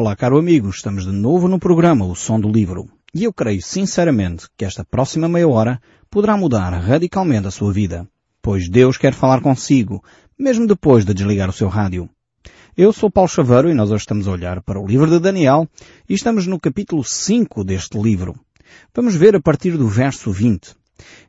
Olá, caro amigo, estamos de novo no programa O Som do Livro. E eu creio sinceramente que esta próxima meia hora poderá mudar radicalmente a sua vida, pois Deus quer falar consigo, mesmo depois de desligar o seu rádio. Eu sou Paulo Chaveiro e nós hoje estamos a olhar para o livro de Daniel e estamos no capítulo 5 deste livro. Vamos ver a partir do verso 20.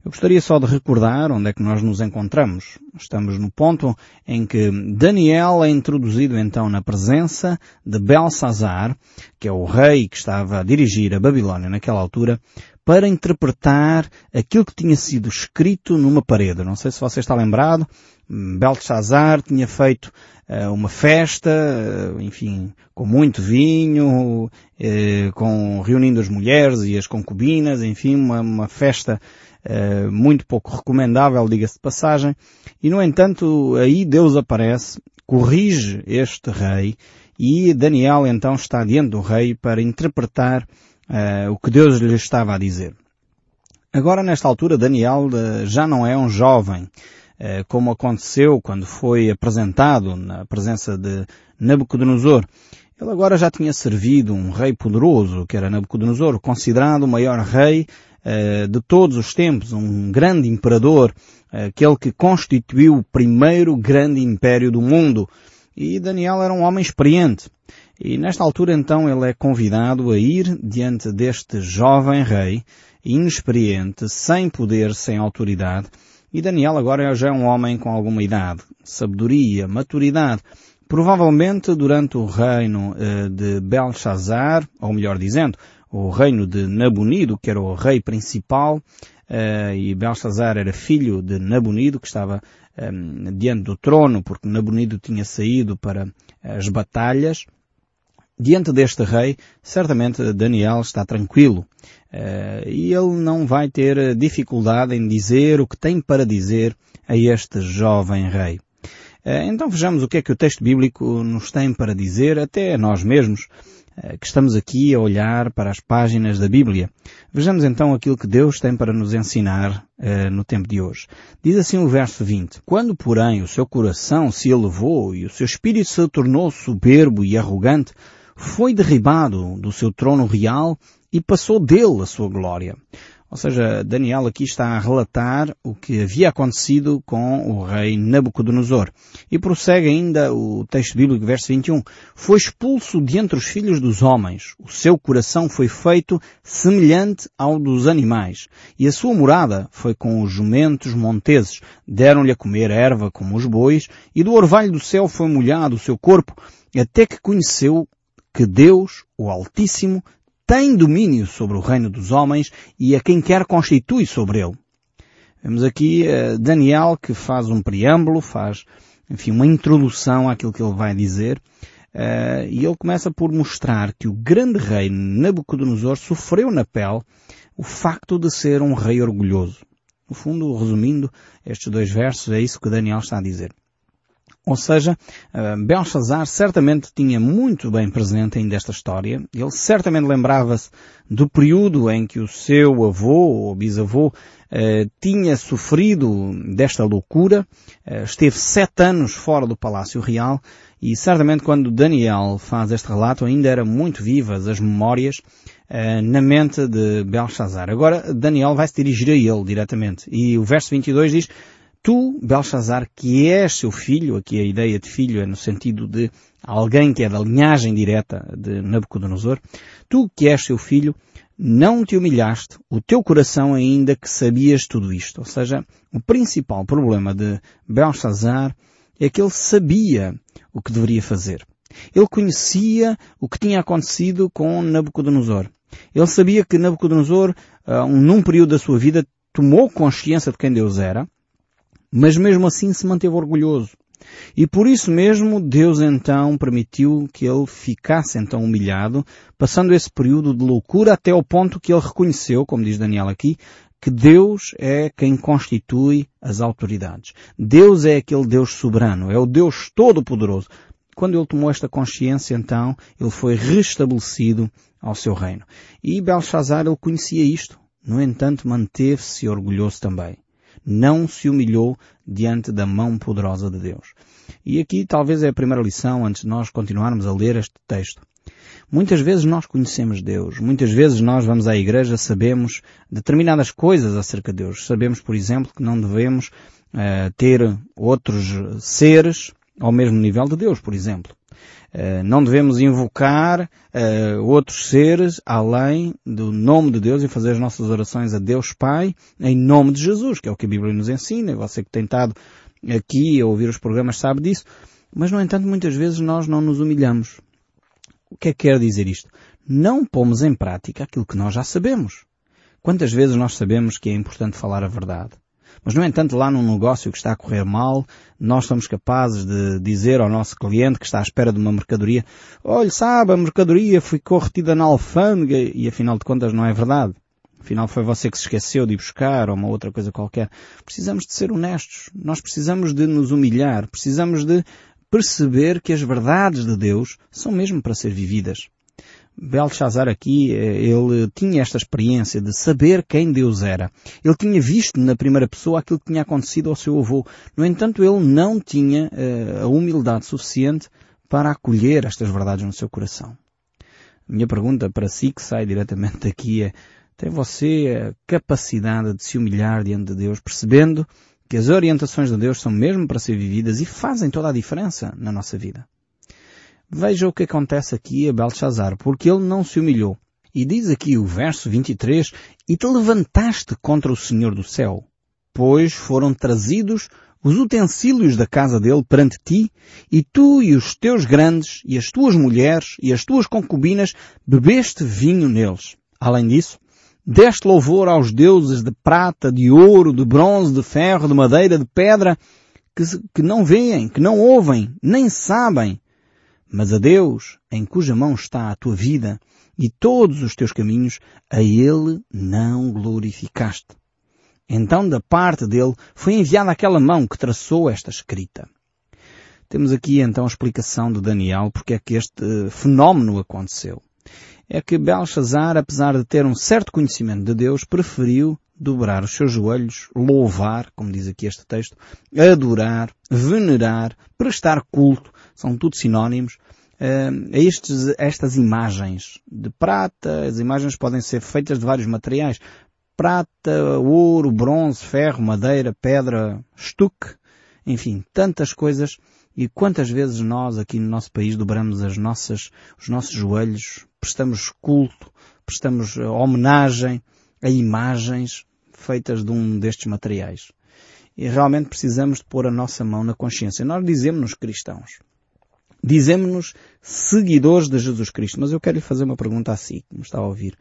Eu gostaria só de recordar onde é que nós nos encontramos. Estamos no ponto em que Daniel é introduzido então na presença de Belsazar, que é o rei que estava a dirigir a Babilónia naquela altura, para interpretar aquilo que tinha sido escrito numa parede. Não sei se você está lembrado, Belsazar tinha feito uh, uma festa, uh, enfim, com muito vinho, uh, com reunindo as mulheres e as concubinas, enfim, uma, uma festa muito pouco recomendável, diga-se de passagem, e no entanto aí Deus aparece, corrige este rei, e Daniel então está diante do rei para interpretar uh, o que Deus lhe estava a dizer. Agora nesta altura Daniel uh, já não é um jovem, como aconteceu quando foi apresentado na presença de Nabucodonosor. Ele agora já tinha servido um rei poderoso, que era Nabucodonosor, considerado o maior rei uh, de todos os tempos, um grande imperador, uh, aquele que constituiu o primeiro grande império do mundo. E Daniel era um homem experiente. E nesta altura então ele é convidado a ir diante deste jovem rei, inexperiente, sem poder, sem autoridade. E Daniel agora já é um homem com alguma idade, sabedoria, maturidade. Provavelmente durante o reino uh, de Belshazzar, ou melhor dizendo, o reino de Nabonido, que era o rei principal, uh, e Belshazzar era filho de Nabonido, que estava ehm, diante do trono, porque Nabonido tinha saído para as batalhas. Diante deste rei, certamente Daniel está tranquilo. Uh, e ele não vai ter dificuldade em dizer o que tem para dizer a este jovem rei. Uh, então vejamos o que é que o texto bíblico nos tem para dizer, até nós mesmos, eh, que estamos aqui a olhar para as páginas da Bíblia. Vejamos então aquilo que Deus tem para nos ensinar no tempo de hoje. Diz assim o verso 20. Quando, porém, o seu coração se elevou e o seu espírito se tornou soberbo e arrogante, foi derribado do seu trono real e passou dele a sua glória. Ou seja, Daniel aqui está a relatar o que havia acontecido com o rei Nabucodonosor. E prossegue ainda o texto bíblico, verso 21. Foi expulso de entre os filhos dos homens. O seu coração foi feito semelhante ao dos animais. E a sua morada foi com os jumentos monteses. Deram-lhe a comer erva como os bois. E do orvalho do céu foi molhado o seu corpo, até que conheceu que Deus, o Altíssimo, tem domínio sobre o reino dos homens e a quem quer constitui sobre ele. Vemos aqui uh, Daniel que faz um preâmbulo, faz, enfim, uma introdução àquilo que ele vai dizer, uh, e ele começa por mostrar que o grande rei Nabucodonosor sofreu na pele o facto de ser um rei orgulhoso. No fundo, resumindo estes dois versos, é isso que Daniel está a dizer. Ou seja, eh, Belshazzar certamente tinha muito bem presente ainda esta história. Ele certamente lembrava-se do período em que o seu avô ou bisavô eh, tinha sofrido desta loucura. Eh, esteve sete anos fora do Palácio Real e certamente quando Daniel faz este relato ainda eram muito vivas as memórias na mente de Belshazzar. Agora Daniel vai se dirigir a ele diretamente. E o verso 22 diz Tu, Belshazzar, que és seu filho, aqui a ideia de filho é no sentido de alguém que é da linhagem direta de Nabucodonosor, tu que és seu filho, não te humilhaste, o teu coração ainda que sabias tudo isto. Ou seja, o principal problema de Belshazzar é que ele sabia o que deveria fazer. Ele conhecia o que tinha acontecido com Nabucodonosor. Ele sabia que Nabucodonosor, uh, num período da sua vida, tomou consciência de quem Deus era, mas mesmo assim se manteve orgulhoso. E por isso mesmo Deus então permitiu que ele ficasse então humilhado, passando esse período de loucura até ao ponto que ele reconheceu, como diz Daniel aqui, que Deus é quem constitui as autoridades. Deus é aquele Deus soberano, é o Deus todo-poderoso. Quando ele tomou esta consciência, então, ele foi restabelecido ao seu reino. E Belshazzar, ele conhecia isto. No entanto, manteve-se orgulhoso também não se humilhou diante da mão poderosa de Deus. E aqui talvez é a primeira lição antes de nós continuarmos a ler este texto. Muitas vezes nós conhecemos Deus, muitas vezes nós vamos à igreja, sabemos determinadas coisas acerca de Deus. Sabemos, por exemplo, que não devemos uh, ter outros seres ao mesmo nível de Deus, por exemplo. Uh, não devemos invocar uh, outros seres além do nome de Deus e fazer as nossas orações a Deus Pai em nome de Jesus, que é o que a Bíblia nos ensina. Você que tem estado aqui a ouvir os programas sabe disso. Mas, no entanto, muitas vezes nós não nos humilhamos. O que é que quer dizer isto? Não pomos em prática aquilo que nós já sabemos. Quantas vezes nós sabemos que é importante falar a verdade? Mas, no entanto, lá num negócio que está a correr mal, nós somos capazes de dizer ao nosso cliente que está à espera de uma mercadoria, olha, sabe, a mercadoria ficou retida na alfândega e afinal de contas não é verdade. Afinal foi você que se esqueceu de ir buscar ou uma outra coisa qualquer. Precisamos de ser honestos. Nós precisamos de nos humilhar. Precisamos de perceber que as verdades de Deus são mesmo para ser vividas. Belshazzar aqui, eh, ele tinha esta experiência de saber quem Deus era. Ele tinha visto na primeira pessoa aquilo que tinha acontecido ao seu avô. No entanto, ele não tinha uh, a humildade suficiente para acolher estas verdades no seu coração. Minha pergunta para si, que sai diretamente daqui, é tem você a capacidade de se humilhar diante de Deus, percebendo que as orientações de Deus são mesmo para ser vividas e fazem toda a diferença na nossa vida. Veja o que acontece aqui a Belshazzar, porque ele não se humilhou. E diz aqui o verso 23, E te levantaste contra o Senhor do céu, pois foram trazidos os utensílios da casa dele perante ti, e tu e os teus grandes, e as tuas mulheres, e as tuas concubinas, bebeste vinho neles. Além disso, Deste louvor aos deuses de prata, de ouro, de bronze, de ferro, de madeira, de pedra, que, que não veem, que não ouvem, nem sabem. Mas a Deus, em cuja mão está a tua vida e todos os teus caminhos, a Ele não glorificaste. Então da parte dele foi enviada aquela mão que traçou esta escrita. Temos aqui então a explicação de Daniel porque é que este eh, fenómeno aconteceu é que Belshazzar, apesar de ter um certo conhecimento de Deus, preferiu dobrar os seus joelhos, louvar, como diz aqui este texto, adorar, venerar, prestar culto, são tudo sinónimos, a estes, estas imagens de prata. As imagens podem ser feitas de vários materiais. Prata, ouro, bronze, ferro, madeira, pedra, estuque, enfim, tantas coisas. E quantas vezes nós aqui no nosso país dobramos as nossas, os nossos joelhos prestamos culto, prestamos eh, homenagem a imagens feitas de um destes materiais. E realmente precisamos de pôr a nossa mão na consciência. Nós dizemos-nos cristãos. Dizemos-nos seguidores de Jesus Cristo. Mas eu quero lhe fazer uma pergunta a si, que me está a ouvir.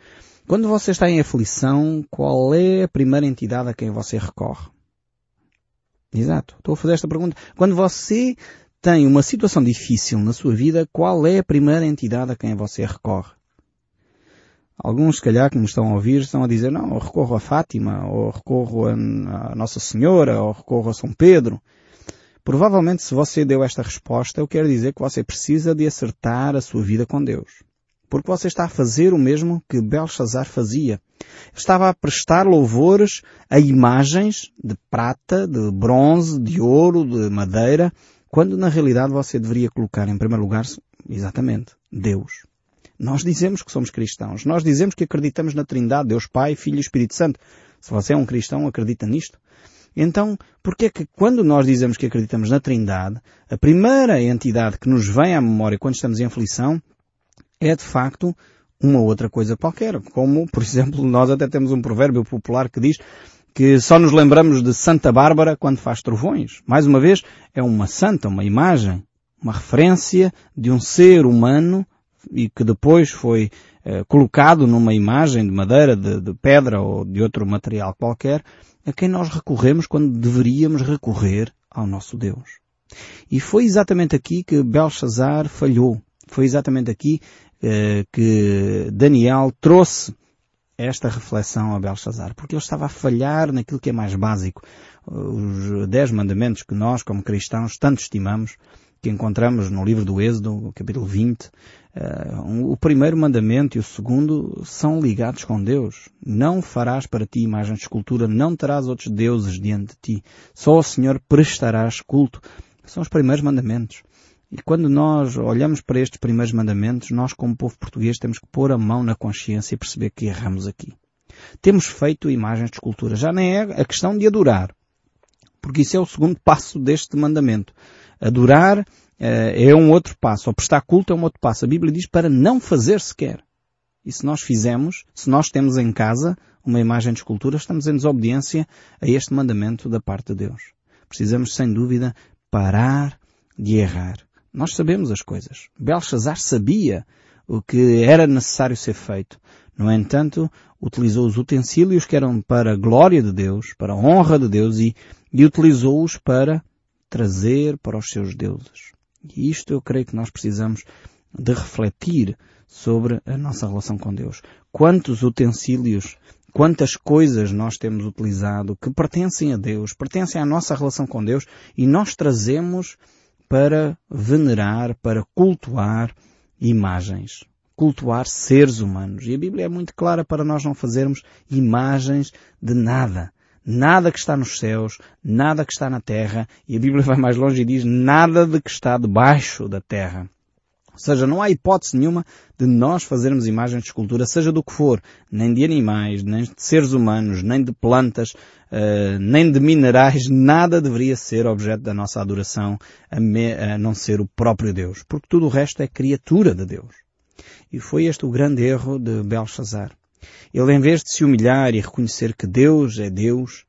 Quando você está em aflição, qual é a primeira entidade a quem você recorre? Exato. Estou a fazer esta pergunta. Quando você tem uma situação difícil na sua vida, qual é a primeira entidade a quem você recorre? Alguns, se calhar, que me estão a ouvir, estão a dizer, não, eu recorro a Fátima, ou recorro a, Nossa Senhora, ou recorro a São Pedro. Provavelmente, se você deu esta resposta, eu quero dizer que você precisa de acertar a sua vida com Deus. Porque você está a fazer o mesmo que Belshazzar fazia. Estava a prestar louvores a imagens de prata, de bronze, de ouro, de madeira, quando na realidade você deveria colocar em primeiro lugar, exatamente, Deus. Nós dizemos que somos cristãos. Nós dizemos que acreditamos na Trindade, Deus Pai, Filho e Espírito Santo. Se você é um cristão, acredita nisto. Então, porque é que quando nós dizemos que acreditamos na Trindade, a primeira entidade que nos vem à memória quando estamos em aflição é de facto uma outra coisa qualquer. Como, por exemplo, nós até temos um provérbio popular que diz que só nos lembramos de Santa Bárbara quando faz trovões. Mais uma vez, é uma santa, uma imagem, uma referência de um ser humano e que depois foi eh, colocado numa imagem de madeira, de, de pedra ou de outro material qualquer, a quem nós recorremos quando deveríamos recorrer ao nosso Deus. E foi exatamente aqui que Belshazzar falhou. Foi exatamente aqui eh, que Daniel trouxe esta reflexão a Belshazzar, porque ele estava a falhar naquilo que é mais básico. Os dez mandamentos que nós, como cristãos, tanto estimamos, que encontramos no livro do Êxodo, capítulo 20, uh, o primeiro mandamento e o segundo são ligados com Deus. Não farás para ti imagem de escultura, não terás outros deuses diante de ti. Só ao Senhor prestarás culto. São os primeiros mandamentos. E quando nós olhamos para estes primeiros mandamentos, nós como povo português temos que pôr a mão na consciência e perceber que erramos aqui. Temos feito imagens de escultura. Já nem é a questão de adorar. Porque isso é o segundo passo deste mandamento. Adorar é um outro passo. Ou prestar culto é um outro passo. A Bíblia diz para não fazer sequer. E se nós fizemos, se nós temos em casa uma imagem de escultura, estamos em desobediência a este mandamento da parte de Deus. Precisamos, sem dúvida, parar de errar. Nós sabemos as coisas. Belshazzar sabia o que era necessário ser feito. No entanto, utilizou os utensílios que eram para a glória de Deus, para a honra de Deus e, e utilizou-os para trazer para os seus deuses. E isto eu creio que nós precisamos de refletir sobre a nossa relação com Deus. Quantos utensílios, quantas coisas nós temos utilizado que pertencem a Deus, pertencem à nossa relação com Deus e nós trazemos para venerar, para cultuar imagens, cultuar seres humanos. E a Bíblia é muito clara para nós não fazermos imagens de nada. Nada que está nos céus, nada que está na terra, e a Bíblia vai mais longe e diz nada de que está debaixo da terra. Ou seja, não há hipótese nenhuma de nós fazermos imagens de escultura, seja do que for, nem de animais, nem de seres humanos, nem de plantas, uh, nem de minerais, nada deveria ser objeto da nossa adoração, a, me, a não ser o próprio Deus, porque tudo o resto é criatura de Deus. E foi este o grande erro de Belshazzar. Ele, em vez de se humilhar e reconhecer que Deus é Deus,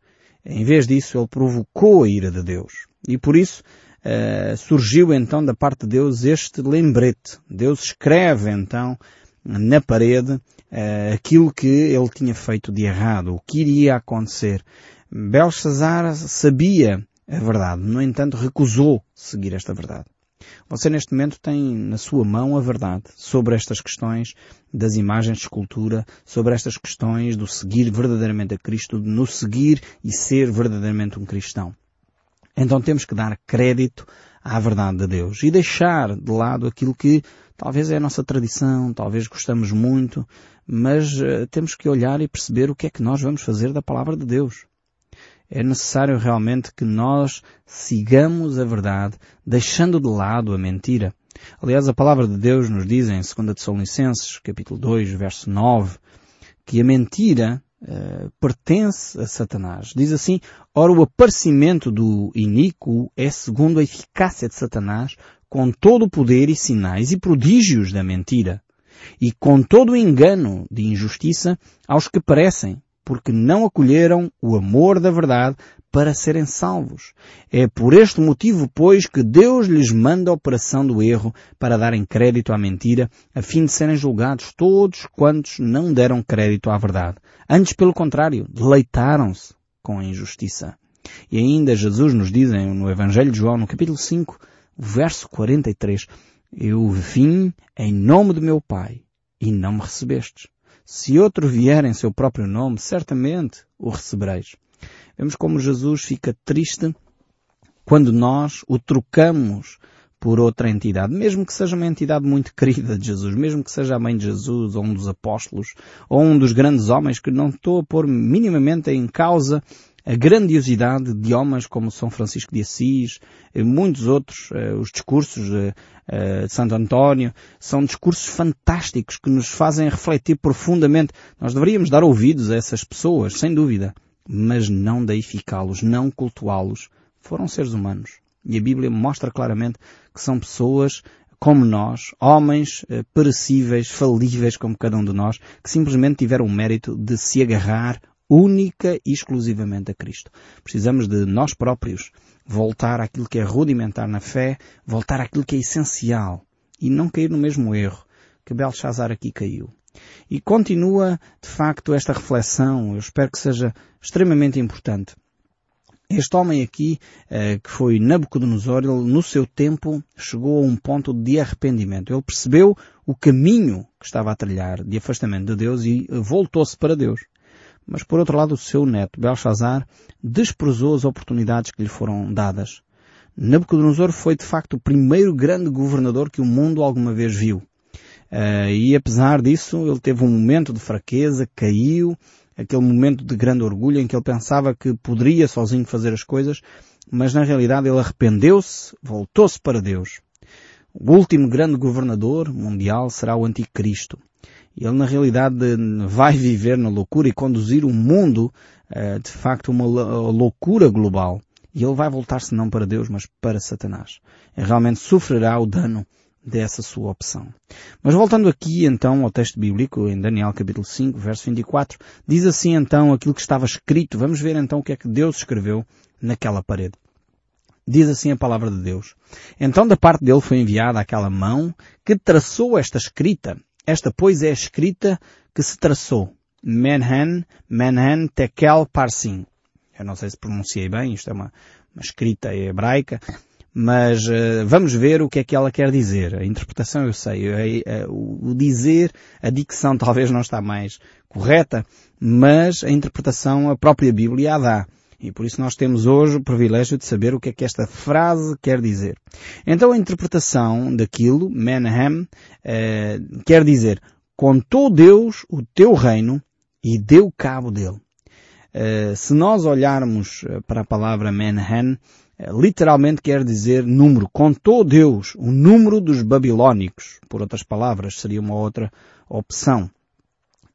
em vez disso, ele provocou a ira de Deus. E por isso, uh, surgiu então da parte de Deus este lembrete. Deus escreve então na parede uh, aquilo que ele tinha feito de errado, o que iria acontecer. Belshazzar sabia a verdade, no entanto recusou seguir esta verdade. Você neste momento tem na sua mão a verdade sobre estas questões das imagens de escultura, sobre estas questões do seguir verdadeiramente a Cristo, de nos seguir e ser verdadeiramente um cristão. Então temos que dar crédito à verdade de Deus e deixar de lado aquilo que talvez é a nossa tradição, talvez gostamos muito, mas uh, temos que olhar e perceber o que é que nós vamos fazer da palavra de Deus. É necessário realmente que nós sigamos a verdade, deixando de lado a mentira. Aliás, a palavra de Deus nos diz em 2 Tessalonicenses, capítulo 2, verso 9, que a mentira uh, pertence a Satanás. Diz assim, ora o aparecimento do iníquo é segundo a eficácia de Satanás, com todo o poder e sinais e prodígios da mentira, e com todo o engano de injustiça aos que parecem, porque não acolheram o amor da verdade para serem salvos. É por este motivo, pois, que Deus lhes manda a operação do erro para darem crédito à mentira, a fim de serem julgados todos quantos não deram crédito à verdade. Antes, pelo contrário, deleitaram-se com a injustiça. E ainda Jesus nos diz no Evangelho de João, no capítulo 5, verso 43, Eu vim em nome do meu Pai e não me recebestes. Se outro vier em seu próprio nome, certamente o recebereis. Vemos como Jesus fica triste quando nós o trocamos por outra entidade, mesmo que seja uma entidade muito querida de Jesus, mesmo que seja a mãe de Jesus, ou um dos apóstolos, ou um dos grandes homens, que não estou a pôr minimamente em causa a grandiosidade de homens como São Francisco de Assis, e muitos outros, eh, os discursos eh, de Santo António, são discursos fantásticos que nos fazem refletir profundamente. Nós deveríamos dar ouvidos a essas pessoas, sem dúvida, mas não deificá-los, não cultuá-los. Foram seres humanos. E a Bíblia mostra claramente que são pessoas como nós, homens eh, perecíveis, falíveis como cada um de nós, que simplesmente tiveram o mérito de se agarrar única e exclusivamente a Cristo. Precisamos de nós próprios voltar àquilo que é rudimentar na fé, voltar àquilo que é essencial e não cair no mesmo erro que Belshazzar aqui caiu. E continua, de facto, esta reflexão, eu espero que seja extremamente importante. Este homem aqui, eh, que foi Nabucodonosor, ele no seu tempo chegou a um ponto de arrependimento. Ele percebeu o caminho que estava a trilhar de afastamento de Deus e voltou-se para Deus. Mas por outro lado, o seu neto, Belshazzar, desprezou as oportunidades que lhe foram dadas. Nabucodonosor foi de facto o primeiro grande governador que o mundo alguma vez viu. Uh, e apesar disso, ele teve um momento de fraqueza, caiu, aquele momento de grande orgulho em que ele pensava que poderia sozinho fazer as coisas, mas na realidade ele arrependeu-se, voltou-se para Deus. O último grande governador mundial será o Anticristo. Ele na realidade vai viver na loucura e conduzir o mundo, eh, de facto, uma loucura global. E ele vai voltar-se não para Deus, mas para Satanás. E realmente sofrerá o dano dessa sua opção. Mas voltando aqui então ao texto bíblico, em Daniel capítulo 5, verso 24, diz assim então aquilo que estava escrito. Vamos ver então o que é que Deus escreveu naquela parede. Diz assim a palavra de Deus. Então da parte dele foi enviada aquela mão que traçou esta escrita. Esta pois é a escrita que se traçou. Menhan, Menhan Tekel Parsim. Eu não sei se pronunciei bem, isto é uma, uma escrita hebraica mas uh, vamos ver o que é que ela quer dizer. A interpretação eu sei, o dizer, a dicção talvez não está mais correta, mas a interpretação a própria Bíblia a dá. E por isso nós temos hoje o privilégio de saber o que é que esta frase quer dizer. Então a interpretação daquilo, Menahem, uh, quer dizer, contou Deus o teu reino e deu cabo dele. Uh, se nós olharmos para a palavra Menahem, é, literalmente quer dizer número. Contou Deus o número dos babilónicos. Por outras palavras, seria uma outra opção.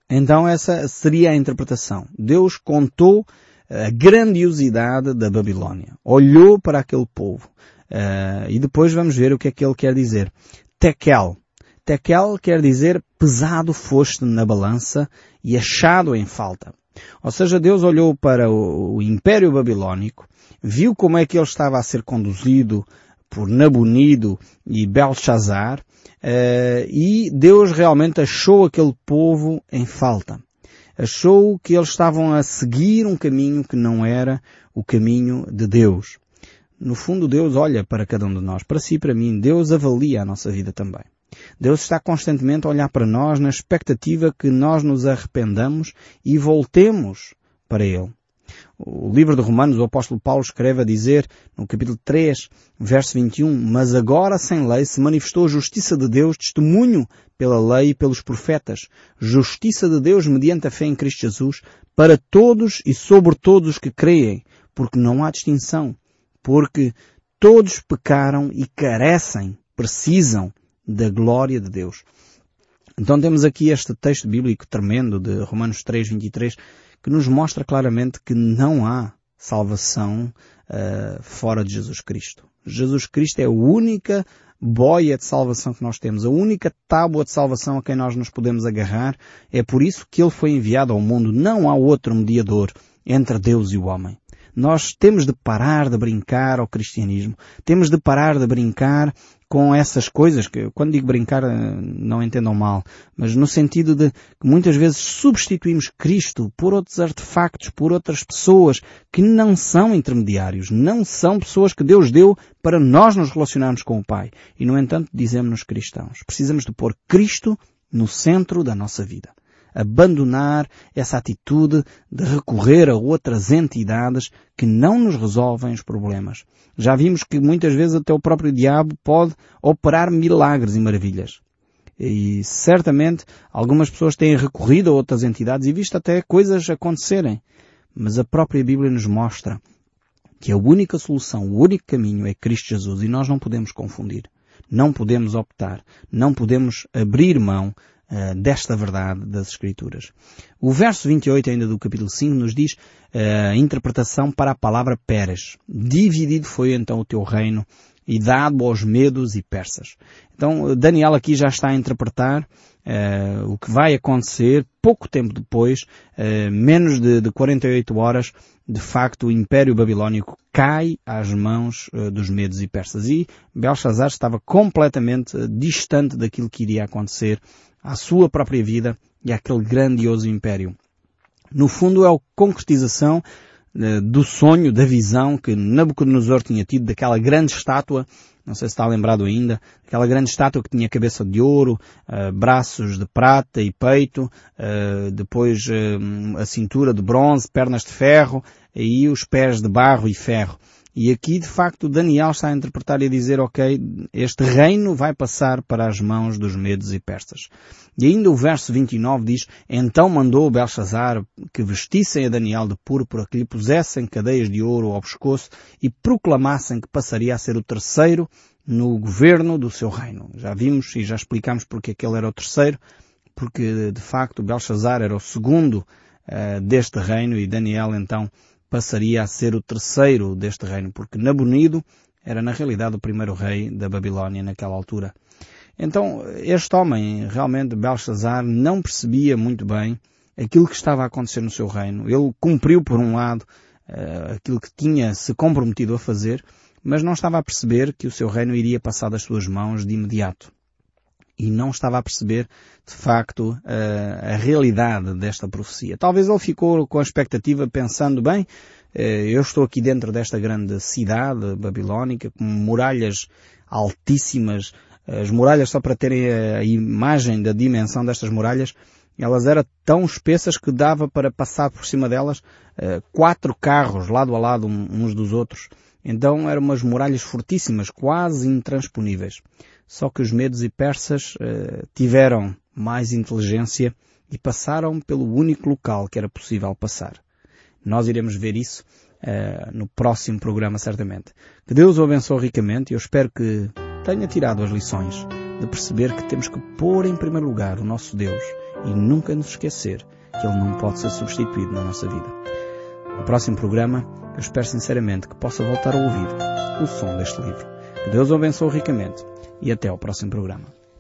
Então essa seria a interpretação. Deus contou a grandiosidade da Babilónia. Olhou para aquele povo. Uh, e depois vamos ver o que é que ele quer dizer. Tekel. Tekel quer dizer pesado foste na balança e achado em falta. Ou seja, Deus olhou para o, o Império Babilónico viu como é que ele estava a ser conduzido por Nabonido e Belshazzar, uh, e Deus realmente achou aquele povo em falta. Achou que eles estavam a seguir um caminho que não era o caminho de Deus. No fundo, Deus olha para cada um de nós, para si para mim. Deus avalia a nossa vida também. Deus está constantemente a olhar para nós na expectativa que nós nos arrependamos e voltemos para Ele. O livro de Romanos, o apóstolo Paulo escreve a dizer, no capítulo 3, verso 21, Mas agora sem lei se manifestou a justiça de Deus, testemunho pela lei e pelos profetas, justiça de Deus mediante a fé em Cristo Jesus, para todos e sobre todos os que creem, porque não há distinção, porque todos pecaram e carecem, precisam da glória de Deus. Então temos aqui este texto bíblico tremendo de Romanos 3, 23, que nos mostra claramente que não há salvação uh, fora de Jesus Cristo. Jesus Cristo é a única boia de salvação que nós temos, a única tábua de salvação a quem nós nos podemos agarrar. É por isso que ele foi enviado ao mundo. Não há outro mediador entre Deus e o homem. Nós temos de parar de brincar ao cristianismo. Temos de parar de brincar com essas coisas que, quando digo brincar, eh, não entendam mal, mas no sentido de que muitas vezes substituímos Cristo por outros artefactos, por outras pessoas que não são intermediários, não são pessoas que Deus deu para nós nos relacionarmos com o Pai. E no entanto dizemos-nos cristãos. Precisamos de pôr Cristo no centro da nossa vida abandonar essa atitude de recorrer a outras entidades que não nos resolvem os problemas. Já vimos que muitas vezes até o próprio diabo pode operar milagres e maravilhas. E certamente algumas pessoas têm recorrido a outras entidades e visto até coisas acontecerem. Mas a própria Bíblia nos mostra que a única solução, o único caminho é Cristo Jesus e nós não podemos confundir. Não podemos optar. Não podemos abrir mão uh, desta verdade das Escrituras. O verso 28 ainda do capítulo 5 nos diz uh, a interpretação para a palavra Peres. Dividido foi então o teu reino e dado aos medos e persas. Então Daniel aqui já está a interpretar uh, o que vai acontecer pouco tempo depois, uh, menos de, de 48 horas, de facto o Império Babilónico cai às mãos uh, dos medos e persas. E Belshazzar estava completamente distante daquilo que iria acontecer à sua própria vida e àquele grandioso império. No fundo é a concretização eh, do sonho, da visão que Nabucodonosor tinha tido daquela grande estátua, não sei se está lembrado ainda, aquela grande estátua que tinha cabeça de ouro, uh, braços de prata e peito, uh, depois uh, a cintura de bronze, pernas de ferro e os pés de barro e ferro. E aqui, de facto, Daniel está a interpretar e a dizer, ok, este reino vai passar para as mãos dos medos e persas. E ainda o verso 29 diz, então mandou Belshazzar que vestissem a Daniel de púrpura, que lhe pusessem cadeias de ouro ao pescoço e proclamassem que passaria a ser o terceiro no governo do seu reino. Já vimos e já explicamos porque aquele era o terceiro, porque de facto Belshazzar era o segundo uh, deste reino e Daniel então passaria a ser o terceiro deste reino, porque Nabonido era na realidade o primeiro rei da Babilónia naquela altura. Então, este homem, realmente, Belshazzar, não percebia muito bem aquilo que estava a acontecer no seu reino. Ele cumpriu, por um lado, uh, aquilo que tinha se comprometido a fazer, mas não estava a perceber que o seu reino iria passar das suas mãos de imediato e não estava a perceber, de facto, a, a realidade desta profecia. Talvez ele ficou com a expectativa pensando, bem, eh, eu estou aqui dentro desta grande cidade babilónica, com muralhas altíssimas, as muralhas, só para terem a imagem da dimensão destas muralhas, elas eram tão espessas que dava para passar por cima delas eh, quatro carros lado a lado uns dos outros. Então eram umas muralhas fortíssimas, quase intransponíveis. Só que os medos e persas uh, tiveram mais inteligência e passaram pelo único local que era possível passar. Nós iremos ver isso uh, no próximo programa, certamente. Que Deus o abençoe ricamente e eu espero que tenha tirado as lições de perceber que temos que pôr em primeiro lugar o nosso Deus e nunca nos esquecer que Ele não pode ser substituído na nossa vida. No próximo programa, eu espero sinceramente que possa voltar a ouvir o som deste livro. Que Deus o abençoe ricamente e até ao próximo programa.